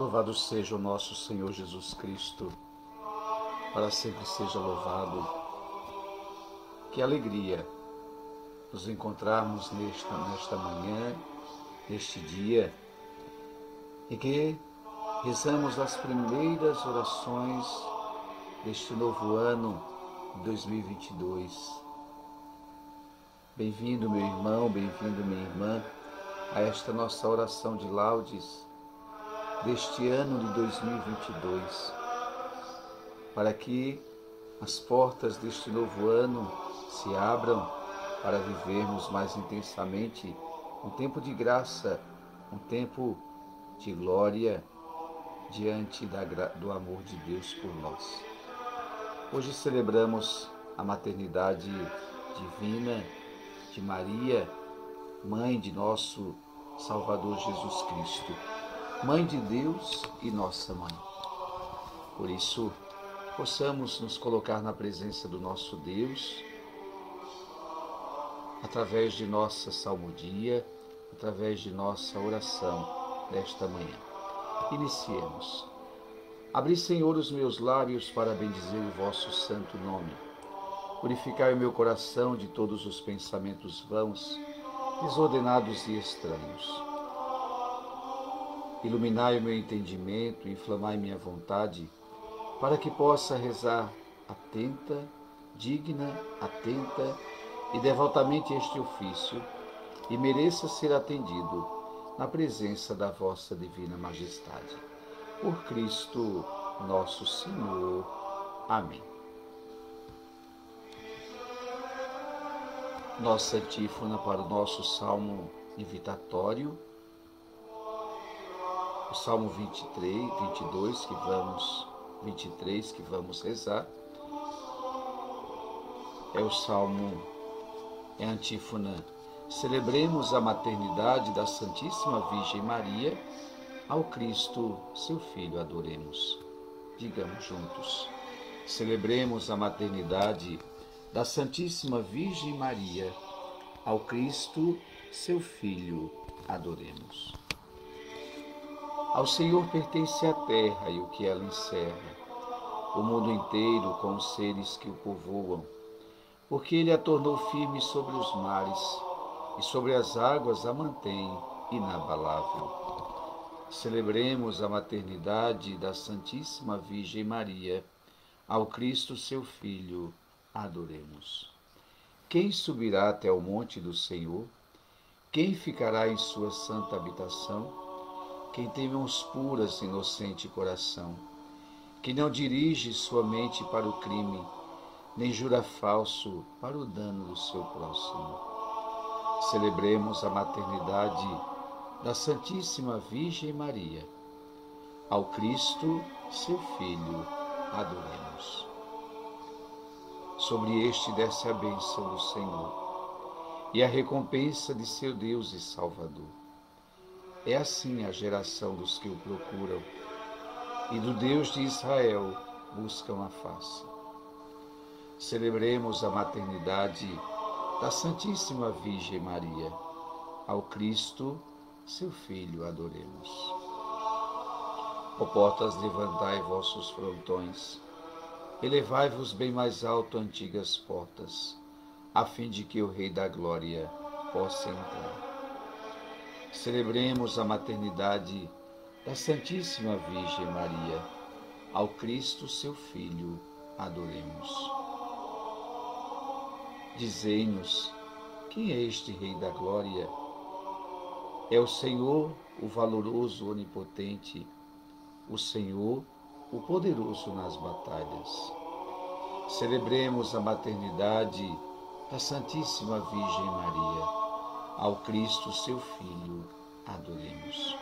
Louvado seja o nosso Senhor Jesus Cristo, para sempre seja louvado. Que alegria nos encontrarmos nesta, nesta manhã, neste dia, e que rezamos as primeiras orações deste novo ano 2022. Bem-vindo, meu irmão, bem-vindo, minha irmã, a esta nossa oração de laudes deste ano de 2022, para que as portas deste novo ano se abram para vivermos mais intensamente um tempo de graça, um tempo de glória diante da, do amor de Deus por nós. Hoje celebramos a maternidade divina de Maria, mãe de nosso Salvador Jesus Cristo. Mãe de Deus e nossa mãe. Por isso, possamos nos colocar na presença do nosso Deus, através de nossa salmodia, através de nossa oração nesta manhã. Iniciemos. Abri, Senhor, os meus lábios para bendizer o vosso santo nome. Purificai o meu coração de todos os pensamentos vãos, desordenados e estranhos Iluminai o meu entendimento, inflamai minha vontade, para que possa rezar atenta, digna, atenta e devotamente este ofício, e mereça ser atendido na presença da vossa divina majestade. Por Cristo nosso Senhor. Amém. Nossa antífona para o nosso salmo invitatório o Salmo 23, 22 que vamos 23 que vamos rezar. É o Salmo é antífona. Celebremos a maternidade da Santíssima Virgem Maria, ao Cristo, seu filho, adoremos. Digamos juntos. Celebremos a maternidade da Santíssima Virgem Maria, ao Cristo, seu filho, adoremos. Ao Senhor pertence a terra e o que ela encerra, o mundo inteiro com os seres que o povoam, porque ele a tornou firme sobre os mares e sobre as águas a mantém inabalável. Celebremos a maternidade da Santíssima Virgem Maria, ao Cristo seu Filho, adoremos. Quem subirá até o monte do Senhor? Quem ficará em sua santa habitação? Quem tem mãos puras e inocente coração, que não dirige sua mente para o crime, nem jura falso para o dano do seu próximo. Celebremos a maternidade da Santíssima Virgem Maria. Ao Cristo, seu Filho, adoremos. Sobre este desce a bênção do Senhor e a recompensa de seu Deus e Salvador é assim a geração dos que o procuram e do Deus de Israel buscam a face. Celebremos a maternidade da Santíssima Virgem Maria. Ao Cristo, seu Filho, adoremos. Ó portas, levantai vossos frontões, elevai-vos bem mais alto, antigas portas, a fim de que o Rei da Glória possa entrar. Celebremos a maternidade da Santíssima Virgem Maria. Ao Cristo, seu Filho, adoremos. Dizei-nos, quem é este Rei da Glória? É o Senhor, o valoroso, onipotente, o Senhor, o poderoso nas batalhas. Celebremos a maternidade da Santíssima Virgem Maria ao Cristo, seu Filho, adoremos.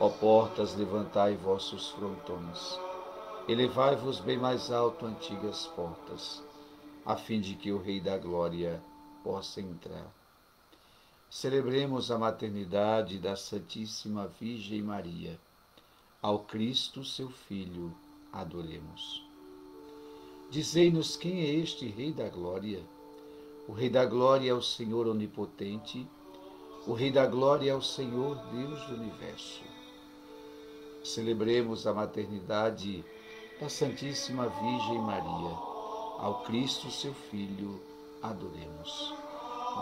Ó portas, levantai vossos frontões, elevai-vos bem mais alto, antigas portas, a fim de que o Rei da Glória possa entrar. Celebremos a maternidade da Santíssima Virgem Maria. Ao Cristo, seu Filho, adoremos. Dizei-nos quem é este Rei da Glória o Rei da Glória é o Senhor onipotente, o Rei da Glória é o Senhor Deus do universo. Celebremos a maternidade da Santíssima Virgem Maria. Ao Cristo, seu Filho, adoremos.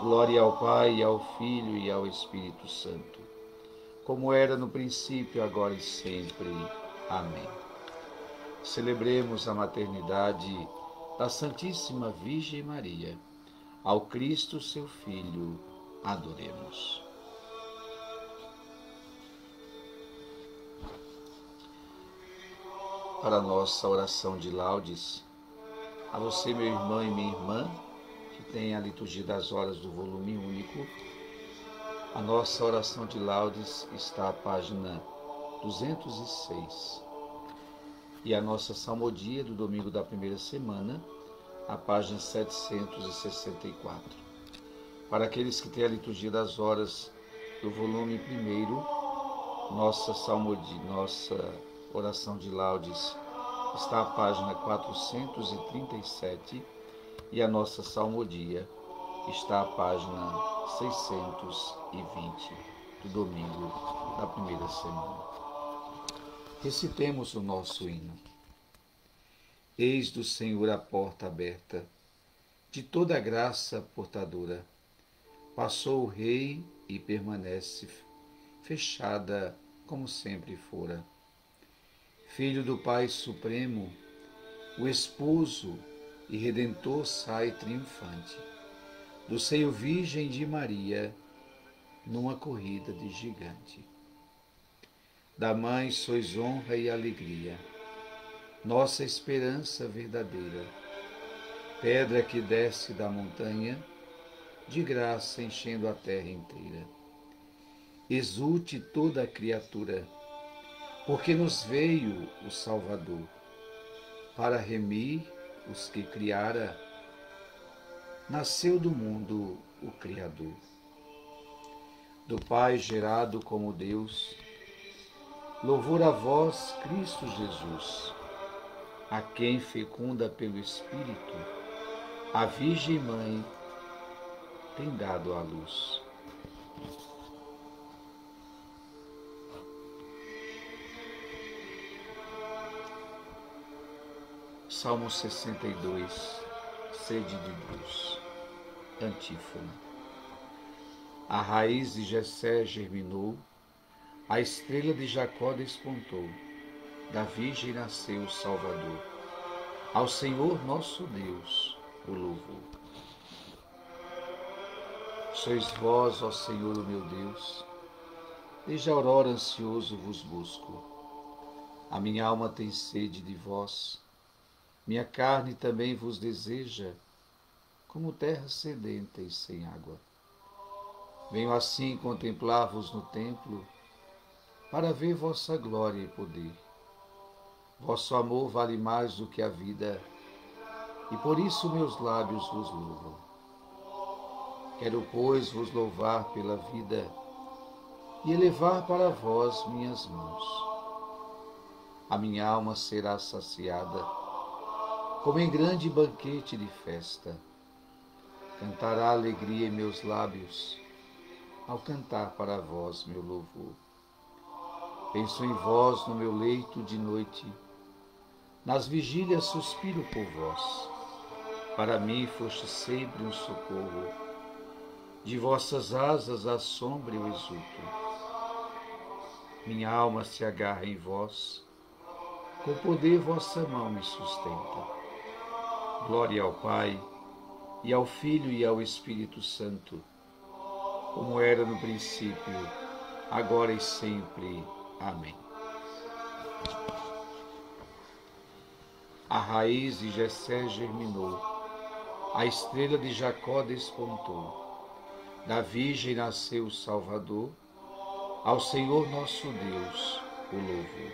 Glória ao Pai, ao Filho e ao Espírito Santo, como era no princípio, agora e sempre. Amém. Celebremos a maternidade da Santíssima Virgem Maria. Ao Cristo, seu Filho, adoremos. Para nossa oração de laudes, a você, meu irmão e minha irmã, que tem a liturgia das horas do volume único, a nossa oração de laudes está à página 206. E a nossa salmodia do domingo da primeira semana, a página 764. Para aqueles que têm a liturgia das horas do volume primeiro, nossa salmodia, nossa oração de laudes está à página 437 e a nossa salmodia está à página 620 do domingo da primeira semana. Recitemos o nosso hino. Eis do Senhor a porta aberta, de toda graça portadora. Passou o Rei e permanece fechada como sempre fora. Filho do Pai Supremo, o esposo e redentor sai triunfante, do seio virgem de Maria, numa corrida de gigante. Da mãe sois honra e alegria nossa esperança verdadeira. Pedra que desce da montanha, de graça enchendo a terra inteira. Exulte toda a criatura, porque nos veio o Salvador, para remir os que criara, nasceu do mundo o Criador. Do Pai gerado como Deus, louvor a vós, Cristo Jesus a quem fecunda pelo Espírito, a Virgem Mãe tem dado à luz. Salmo 62, Sede de Deus, Antífona. A raiz de Jessé germinou, a estrela de Jacó despontou da Virgem nasceu o Salvador. Ao Senhor nosso Deus o louvor. Sois vós, ó Senhor, o meu Deus, desde a aurora ansioso vos busco. A minha alma tem sede de vós, minha carne também vos deseja, como terra sedenta e sem água. Venho assim contemplar-vos no templo, para ver vossa glória e poder Vosso amor vale mais do que a vida, e por isso meus lábios vos louvam. Quero, pois, vos louvar pela vida e elevar para vós minhas mãos. A minha alma será saciada, como em grande banquete de festa. Cantará alegria em meus lábios, ao cantar para vós meu louvor. Penso em vós no meu leito de noite, nas vigílias suspiro por vós. Para mim foste sempre um socorro. De vossas asas a sombra eu exulto. Minha alma se agarra em vós. Com poder vossa mão me sustenta. Glória ao Pai, e ao Filho e ao Espírito Santo, como era no princípio, agora e sempre. Amém. A raiz de Jessé germinou, a estrela de Jacó despontou. Da Virgem nasceu o Salvador, ao Senhor nosso Deus o louvor.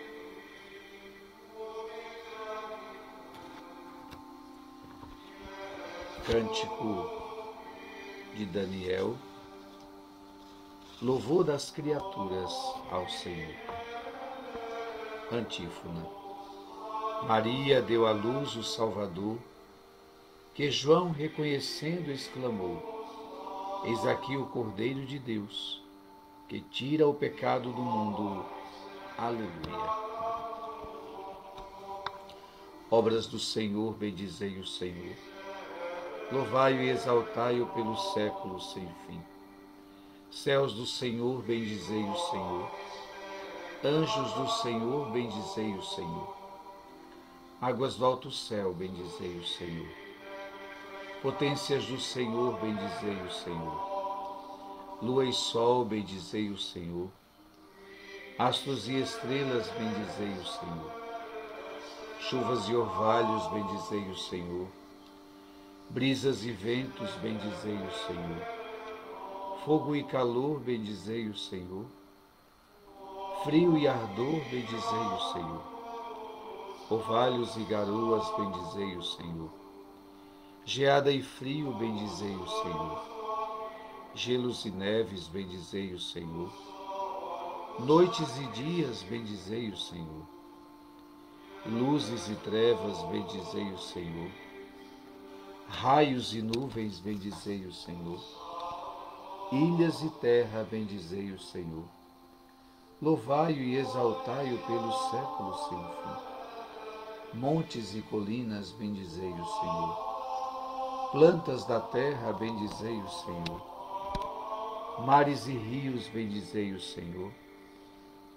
Cântico de Daniel, louvor das criaturas ao Senhor. Antífona. Maria deu à luz o Salvador, que João, reconhecendo, exclamou: Eis aqui o Cordeiro de Deus, que tira o pecado do mundo. Aleluia. Obras do Senhor, bendizei o Senhor. Louvai-o e exaltai-o pelos séculos sem fim. Céus do Senhor, bendizei o Senhor. Anjos do Senhor, bendizei o Senhor. Águas do alto céu, bendizei o Senhor. Potências do Senhor, bendizei o Senhor. Lua e sol, bendizei o Senhor. Astros e estrelas, bendizei o Senhor. Chuvas e orvalhos, bendizei o Senhor. Brisas e ventos, bendizei o Senhor. Fogo e calor, bendizei o Senhor. Frio e ardor, bendizei o Senhor. Orvalhos e garoas, bendizei o Senhor. Geada e frio, bendizei o Senhor. Gelos e neves, bendizei o Senhor. Noites e dias, bendizei o Senhor. Luzes e trevas, bendizei o Senhor. Raios e nuvens, bendizei o Senhor. Ilhas e terra, bendizei o Senhor. Louvai-o e exaltai-o pelos séculos sem fim. Montes e colinas, bendizei o Senhor. Plantas da terra, bendizei o Senhor. Mares e rios, bendizei o Senhor.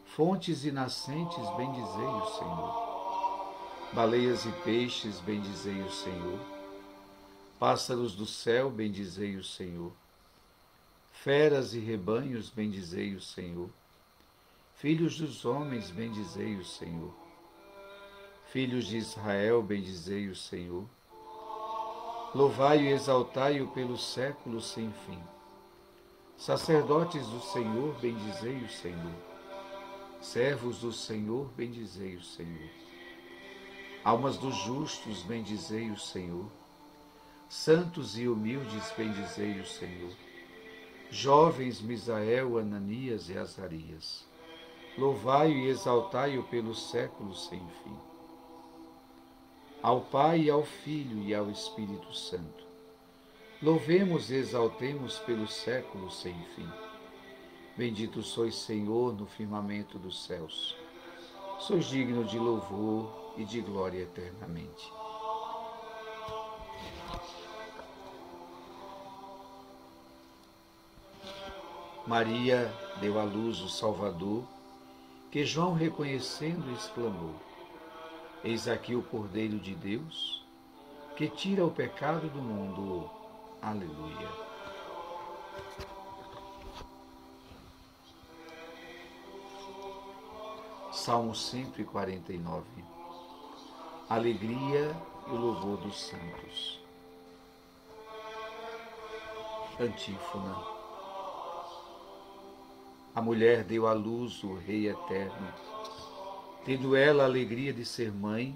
Fontes e nascentes, bendizei o Senhor. Baleias e peixes, bendizei o Senhor. Pássaros do céu, bendizei o Senhor. Feras e rebanhos, bendizei o Senhor. Filhos dos homens, bendizei o Senhor. Filhos de Israel, bendizei o Senhor. Louvai e exaltai-o pelos séculos sem fim. Sacerdotes do Senhor, bendizei o Senhor. Servos do Senhor, bendizei o Senhor. Almas dos justos, bendizei o Senhor. Santos e humildes, bendizei o Senhor. Jovens Misael, Ananias e Azarias louvai-o e exaltai-o pelos séculos sem fim. Ao Pai e ao Filho e ao Espírito Santo, louvemos e exaltemos pelos séculos sem fim. Bendito sois, Senhor, no firmamento dos céus. Sois digno de louvor e de glória eternamente. Maria deu à luz o Salvador que João, reconhecendo, exclamou: Eis aqui o Cordeiro de Deus, que tira o pecado do mundo. Aleluia. Salmo 149 Alegria e louvor dos santos. Antífona a mulher deu à luz o Rei eterno. Tendo ela a alegria de ser mãe,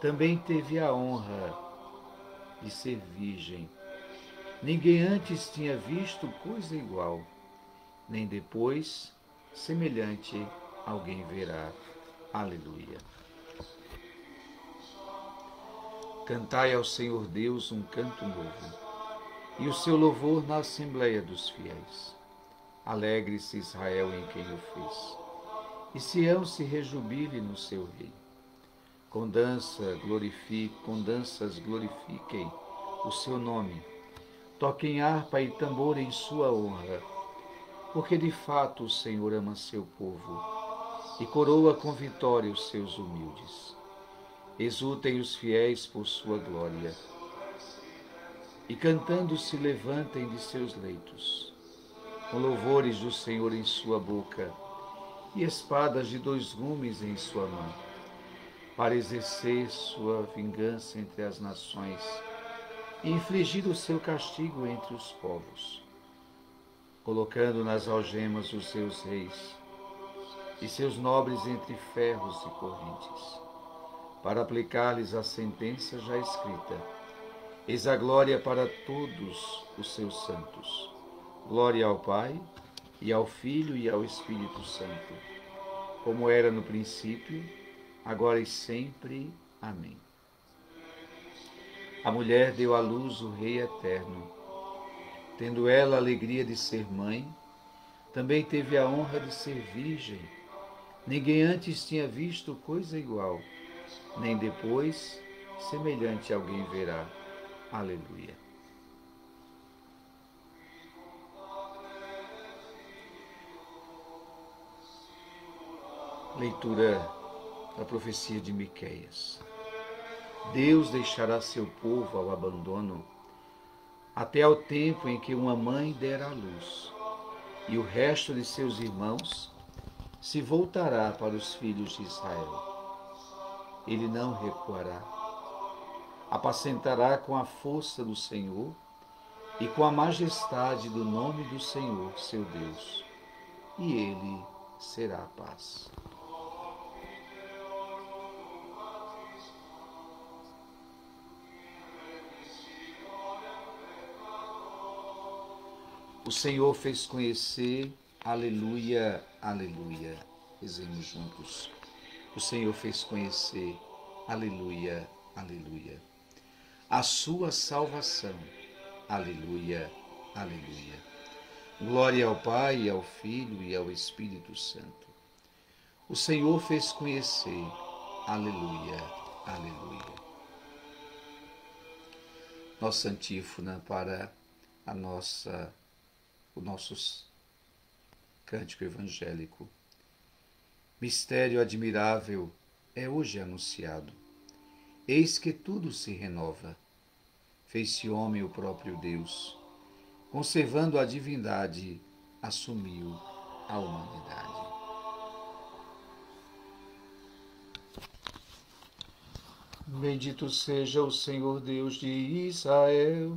também teve a honra de ser virgem. Ninguém antes tinha visto coisa igual, nem depois semelhante alguém verá. Aleluia. Cantai ao Senhor Deus um canto novo, e o seu louvor na Assembleia dos Fiéis. Alegre-se Israel em quem o fez. E Sião se rejubile no seu rei. Com dança glorifique, com danças glorifiquem o seu nome. Toquem harpa e tambor em sua honra, porque de fato o Senhor ama seu povo e coroa com vitória os seus humildes. Exultem os fiéis por sua glória, e cantando se levantem de seus leitos com louvores do Senhor em sua boca e espadas de dois gumes em sua mão, para exercer sua vingança entre as nações e infligir o seu castigo entre os povos, colocando nas algemas os seus reis e seus nobres entre ferros e correntes, para aplicar-lhes a sentença já escrita. Eis a glória para todos os seus santos Glória ao Pai, e ao Filho e ao Espírito Santo, como era no princípio, agora e sempre. Amém. A mulher deu à luz o Rei eterno. Tendo ela a alegria de ser mãe, também teve a honra de ser virgem. Ninguém antes tinha visto coisa igual, nem depois semelhante alguém verá. Aleluia. Leitura da profecia de Miqueias. Deus deixará seu povo ao abandono até ao tempo em que uma mãe der à luz, e o resto de seus irmãos se voltará para os filhos de Israel. Ele não recuará. Apacentará com a força do Senhor e com a majestade do nome do Senhor, seu Deus, e ele será a paz. O Senhor fez conhecer, aleluia, aleluia. Rezemos juntos. O Senhor fez conhecer, aleluia, aleluia. A sua salvação, aleluia, aleluia. Glória ao Pai, ao Filho e ao Espírito Santo. O Senhor fez conhecer, aleluia, aleluia. Nossa antífona para a nossa o nosso cântico evangélico. Mistério admirável é hoje anunciado. Eis que tudo se renova. Fez-se homem o próprio Deus, conservando a divindade, assumiu a humanidade. Bendito seja o Senhor Deus de Israel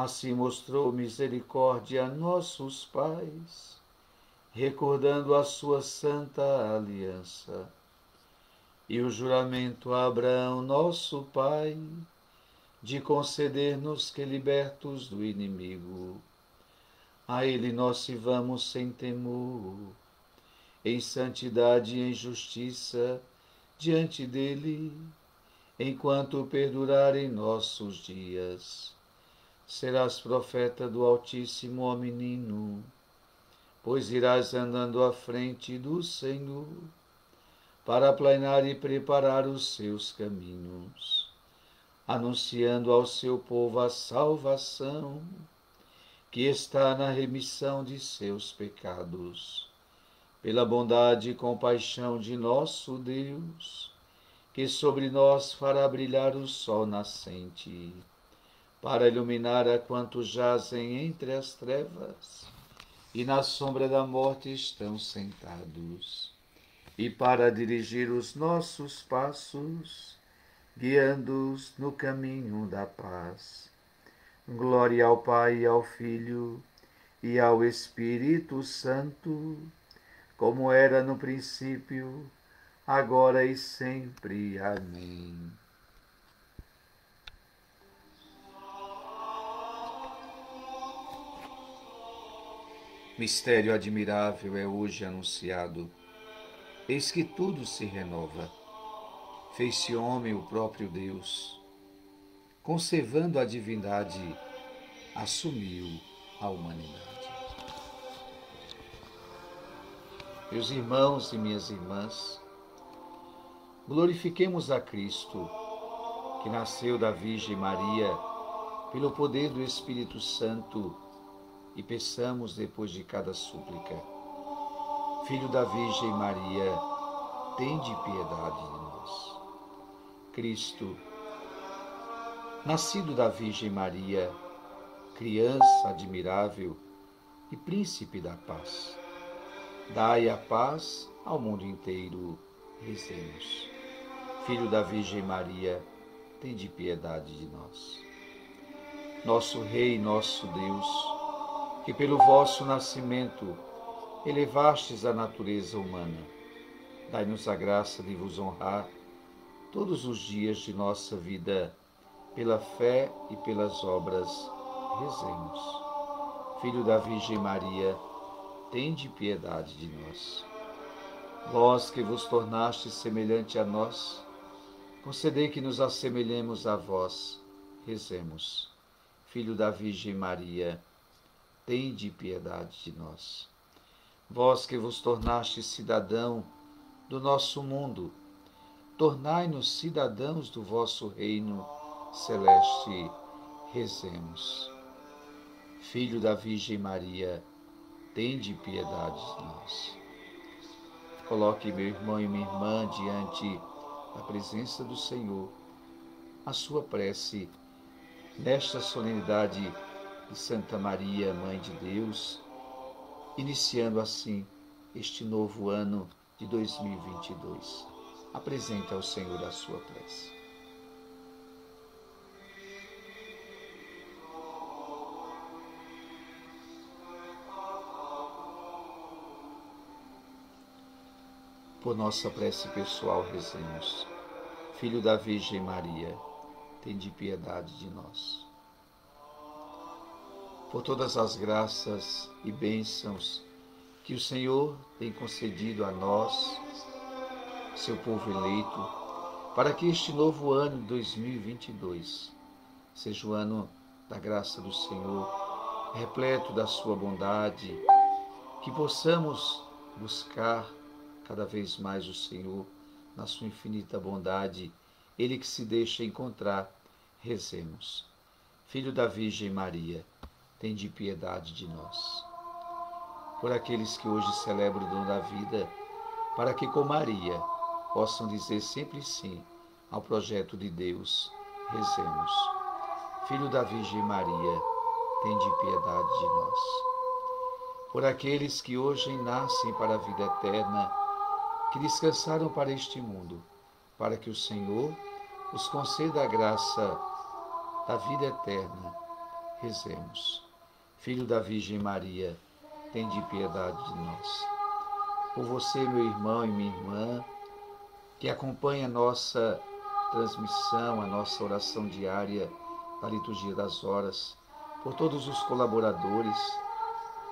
Assim mostrou misericórdia a nossos pais, recordando a sua santa aliança. E o juramento a Abraão, nosso pai, de conceder-nos que, libertos do inimigo, a ele nós vamos sem temor, em santidade e em justiça diante dele, enquanto perdurarem nossos dias serás profeta do Altíssimo, ó menino, pois irás andando à frente do Senhor para planear e preparar os seus caminhos, anunciando ao seu povo a salvação que está na remissão de seus pecados, pela bondade e compaixão de nosso Deus, que sobre nós fará brilhar o sol nascente para iluminar a quantos jazem entre as trevas e na sombra da morte estão sentados, e para dirigir os nossos passos, guiando-os no caminho da paz. Glória ao Pai, ao Filho e ao Espírito Santo, como era no princípio, agora e sempre. Amém. Mistério admirável é hoje anunciado. Eis que tudo se renova. Fez-se homem o próprio Deus. Conservando a divindade, assumiu a humanidade. Meus irmãos e minhas irmãs, glorifiquemos a Cristo, que nasceu da Virgem Maria, pelo poder do Espírito Santo e peçamos depois de cada súplica: Filho da Virgem Maria, tende piedade de nós. Cristo, nascido da Virgem Maria, criança admirável e príncipe da paz, dai a paz ao mundo inteiro, rezemos. Filho da Virgem Maria, tende piedade de nós. Nosso Rei, nosso Deus, que pelo vosso nascimento elevastes a natureza humana. Dai-nos a graça de vos honrar todos os dias de nossa vida, pela fé e pelas obras. Rezemos. Filho da Virgem Maria, tende piedade de nós. Vós que vos tornastes semelhante a nós, concedei que nos assemelhemos a vós. Rezemos. Filho da Virgem Maria, tende piedade de nós. Vós que vos tornastes cidadão do nosso mundo, tornai-nos cidadãos do vosso reino celeste. Rezemos. Filho da Virgem Maria, tende piedade de nós. Coloque meu irmão e minha irmã diante da presença do Senhor, a sua prece nesta solenidade de Santa Maria, Mãe de Deus iniciando assim este novo ano de 2022. Apresente ao Senhor a sua prece. Por nossa prece pessoal, rezemos. Filho da Virgem Maria, de piedade de nós por todas as graças e bênçãos que o Senhor tem concedido a nós, seu povo eleito, para que este novo ano de 2022 seja o ano da graça do Senhor, repleto da sua bondade, que possamos buscar cada vez mais o Senhor na sua infinita bondade, ele que se deixa encontrar, rezemos. Filho da Virgem Maria, de piedade de nós. Por aqueles que hoje celebram o dom da vida, para que com Maria possam dizer sempre sim ao projeto de Deus, rezemos. Filho da Virgem Maria, de piedade de nós. Por aqueles que hoje nascem para a vida eterna, que descansaram para este mundo, para que o Senhor os conceda a graça da vida eterna, rezemos. Filho da Virgem Maria, tem de piedade de nós. Por você, meu irmão e minha irmã, que acompanha a nossa transmissão, a nossa oração diária da Liturgia das Horas, por todos os colaboradores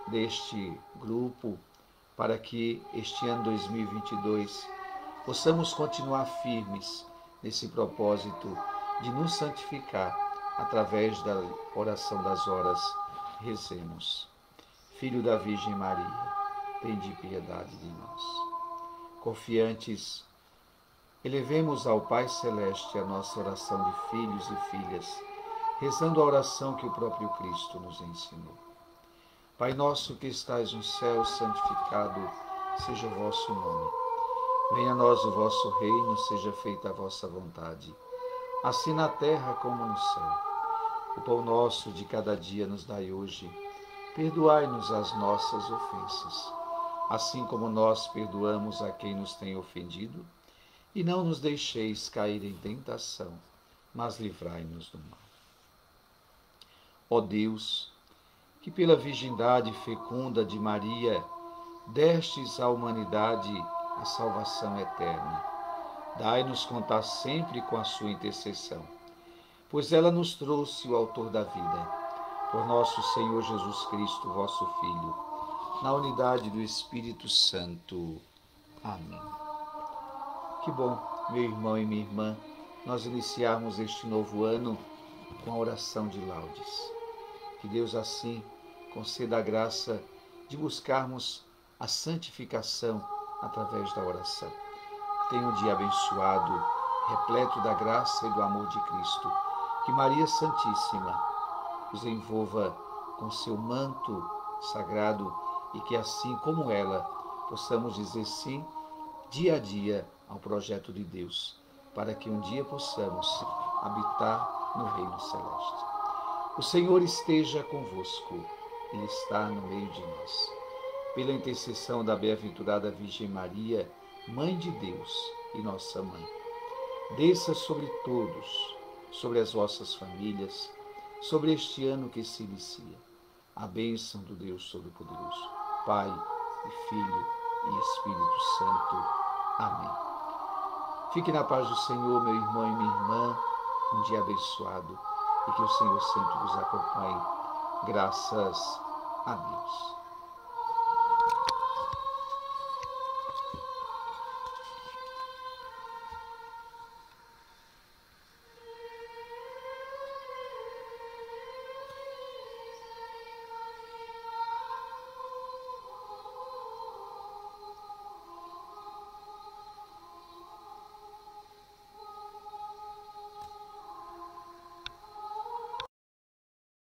deste grupo, para que este ano 2022 possamos continuar firmes nesse propósito de nos santificar através da oração das horas Rezemos. Filho da Virgem Maria, tende piedade de nós. Confiantes, elevemos ao Pai Celeste a nossa oração de filhos e filhas, rezando a oração que o próprio Cristo nos ensinou. Pai nosso que estais no céu, santificado seja o vosso nome. Venha a nós o vosso reino, seja feita a vossa vontade, assim na terra como no céu. O pão nosso de cada dia nos dai hoje. Perdoai-nos as nossas ofensas, assim como nós perdoamos a quem nos tem ofendido. E não nos deixeis cair em tentação, mas livrai-nos do mal. Ó Deus, que pela virgindade fecunda de Maria destes à humanidade a salvação eterna, dai-nos contar sempre com a sua intercessão pois ela nos trouxe o Autor da vida, por nosso Senhor Jesus Cristo, vosso Filho, na unidade do Espírito Santo. Amém. Que bom, meu irmão e minha irmã, nós iniciarmos este novo ano com a oração de laudes. Que Deus assim conceda a graça de buscarmos a santificação através da oração. Tenha um dia abençoado, repleto da graça e do amor de Cristo que Maria Santíssima os envolva com seu manto sagrado e que assim como ela possamos dizer sim dia a dia ao projeto de Deus, para que um dia possamos habitar no reino celeste. O Senhor esteja convosco, Ele está no meio de nós. Pela intercessão da bem-aventurada Virgem Maria, Mãe de Deus e nossa Mãe, desça sobre todos sobre as vossas famílias, sobre este ano que se inicia. A bênção do Deus Todo-Poderoso, Pai, e Filho e Espírito Santo. Amém. Fique na paz do Senhor, meu irmão e minha irmã. Um dia abençoado e que o Senhor sempre vos acompanhe. Graças a Deus.